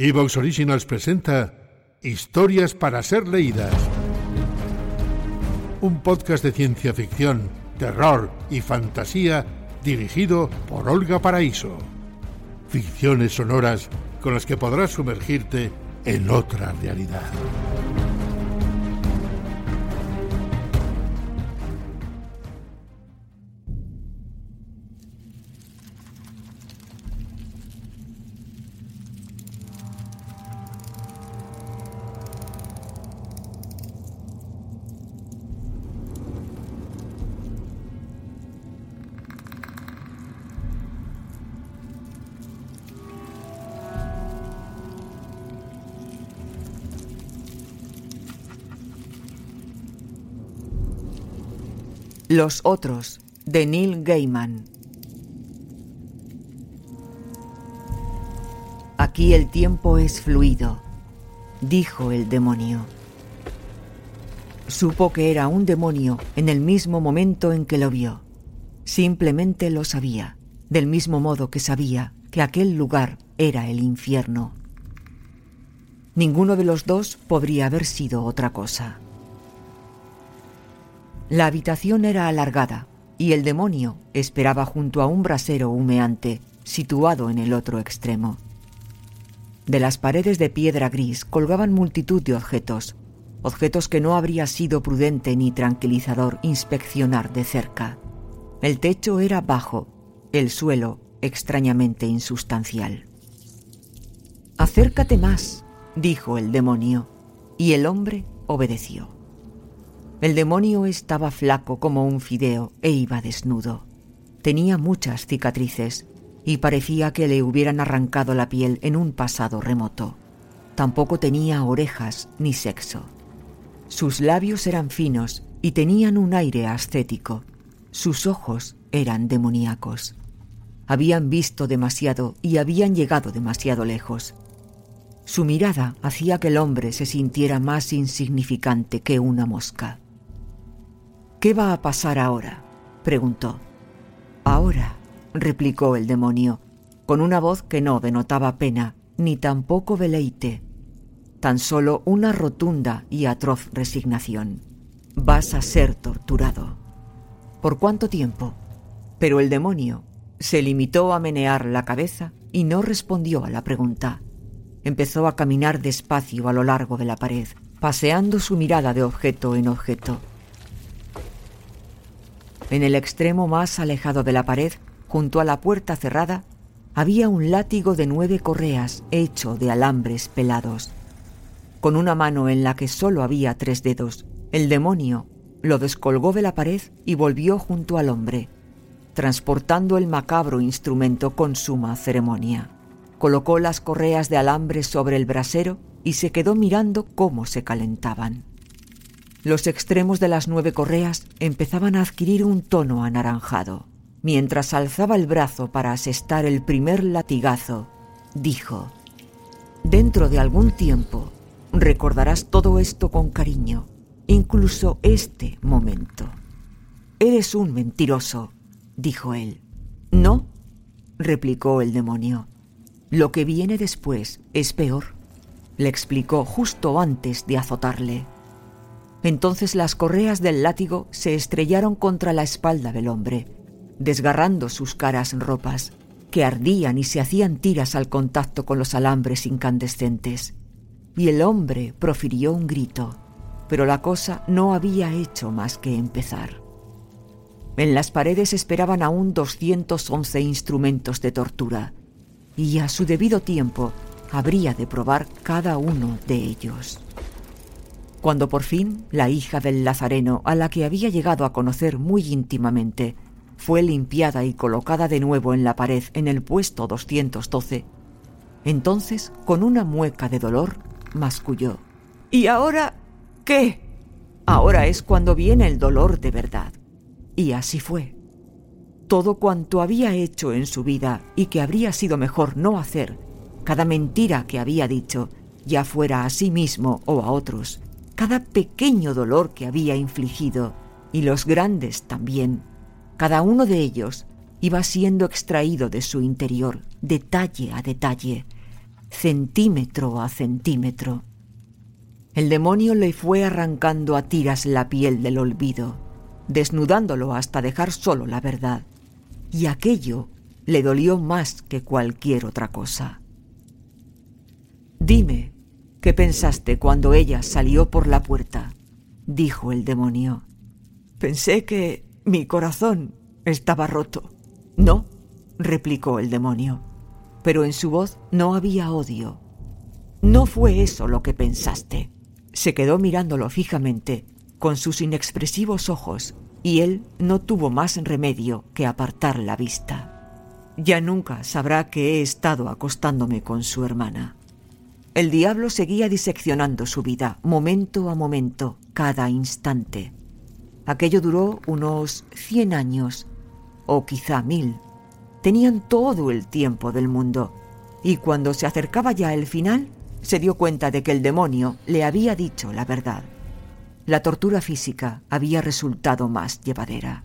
Evox Originals presenta Historias para ser leídas. Un podcast de ciencia ficción, terror y fantasía dirigido por Olga Paraíso. Ficciones sonoras con las que podrás sumergirte en otra realidad. Los otros, de Neil Gaiman. Aquí el tiempo es fluido, dijo el demonio. Supo que era un demonio en el mismo momento en que lo vio. Simplemente lo sabía, del mismo modo que sabía que aquel lugar era el infierno. Ninguno de los dos podría haber sido otra cosa. La habitación era alargada y el demonio esperaba junto a un brasero humeante situado en el otro extremo. De las paredes de piedra gris colgaban multitud de objetos, objetos que no habría sido prudente ni tranquilizador inspeccionar de cerca. El techo era bajo, el suelo extrañamente insustancial. Acércate más, dijo el demonio, y el hombre obedeció. El demonio estaba flaco como un fideo e iba desnudo. Tenía muchas cicatrices y parecía que le hubieran arrancado la piel en un pasado remoto. Tampoco tenía orejas ni sexo. Sus labios eran finos y tenían un aire ascético. Sus ojos eran demoníacos. Habían visto demasiado y habían llegado demasiado lejos. Su mirada hacía que el hombre se sintiera más insignificante que una mosca. ¿Qué va a pasar ahora? preguntó. Ahora, replicó el demonio, con una voz que no denotaba pena ni tampoco deleite, tan solo una rotunda y atroz resignación. Vas a ser torturado. ¿Por cuánto tiempo? Pero el demonio se limitó a menear la cabeza y no respondió a la pregunta. Empezó a caminar despacio a lo largo de la pared, paseando su mirada de objeto en objeto. En el extremo más alejado de la pared, junto a la puerta cerrada, había un látigo de nueve correas hecho de alambres pelados. Con una mano en la que solo había tres dedos, el demonio lo descolgó de la pared y volvió junto al hombre, transportando el macabro instrumento con suma ceremonia. Colocó las correas de alambre sobre el brasero y se quedó mirando cómo se calentaban. Los extremos de las nueve correas empezaban a adquirir un tono anaranjado. Mientras alzaba el brazo para asestar el primer latigazo, dijo, Dentro de algún tiempo recordarás todo esto con cariño, incluso este momento. Eres un mentiroso, dijo él. No, replicó el demonio. Lo que viene después es peor, le explicó justo antes de azotarle. Entonces las correas del látigo se estrellaron contra la espalda del hombre, desgarrando sus caras ropas, que ardían y se hacían tiras al contacto con los alambres incandescentes. Y el hombre profirió un grito, pero la cosa no había hecho más que empezar. En las paredes esperaban aún 211 instrumentos de tortura, y a su debido tiempo habría de probar cada uno de ellos. Cuando por fin la hija del Lazareno, a la que había llegado a conocer muy íntimamente, fue limpiada y colocada de nuevo en la pared en el puesto 212, entonces, con una mueca de dolor, masculló. ¿Y ahora qué? Ahora es cuando viene el dolor de verdad. Y así fue. Todo cuanto había hecho en su vida y que habría sido mejor no hacer, cada mentira que había dicho, ya fuera a sí mismo o a otros, cada pequeño dolor que había infligido, y los grandes también, cada uno de ellos iba siendo extraído de su interior, detalle a detalle, centímetro a centímetro. El demonio le fue arrancando a tiras la piel del olvido, desnudándolo hasta dejar solo la verdad, y aquello le dolió más que cualquier otra cosa. Dime, ¿qué pensaste cuando ella salió por la puerta? dijo el demonio. Pensé que mi corazón estaba roto. No, replicó el demonio, pero en su voz no había odio. No fue eso lo que pensaste. Se quedó mirándolo fijamente, con sus inexpresivos ojos, y él no tuvo más remedio que apartar la vista. Ya nunca sabrá que he estado acostándome con su hermana. El diablo seguía diseccionando su vida, momento a momento, cada instante. Aquello duró unos cien años, o quizá mil. Tenían todo el tiempo del mundo, y cuando se acercaba ya el final, se dio cuenta de que el demonio le había dicho la verdad. La tortura física había resultado más llevadera.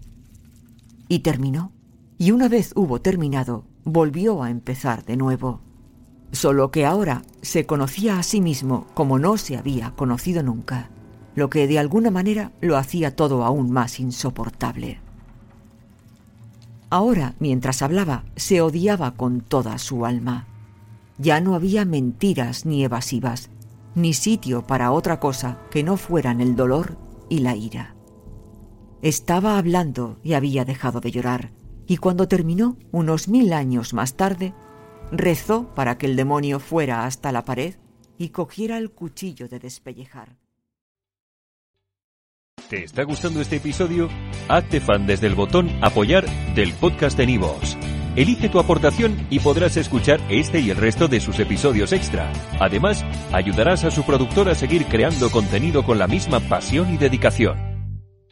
Y terminó. Y una vez hubo terminado, volvió a empezar de nuevo. Solo que ahora se conocía a sí mismo como no se había conocido nunca lo que de alguna manera lo hacía todo aún más insoportable. Ahora, mientras hablaba, se odiaba con toda su alma. Ya no había mentiras ni evasivas, ni sitio para otra cosa que no fueran el dolor y la ira. Estaba hablando y había dejado de llorar, y cuando terminó, unos mil años más tarde, rezó para que el demonio fuera hasta la pared y cogiera el cuchillo de despellejar. ¿Te está gustando este episodio? Hazte fan desde el botón Apoyar del podcast de Nivos. Elige tu aportación y podrás escuchar este y el resto de sus episodios extra. Además, ayudarás a su productor a seguir creando contenido con la misma pasión y dedicación.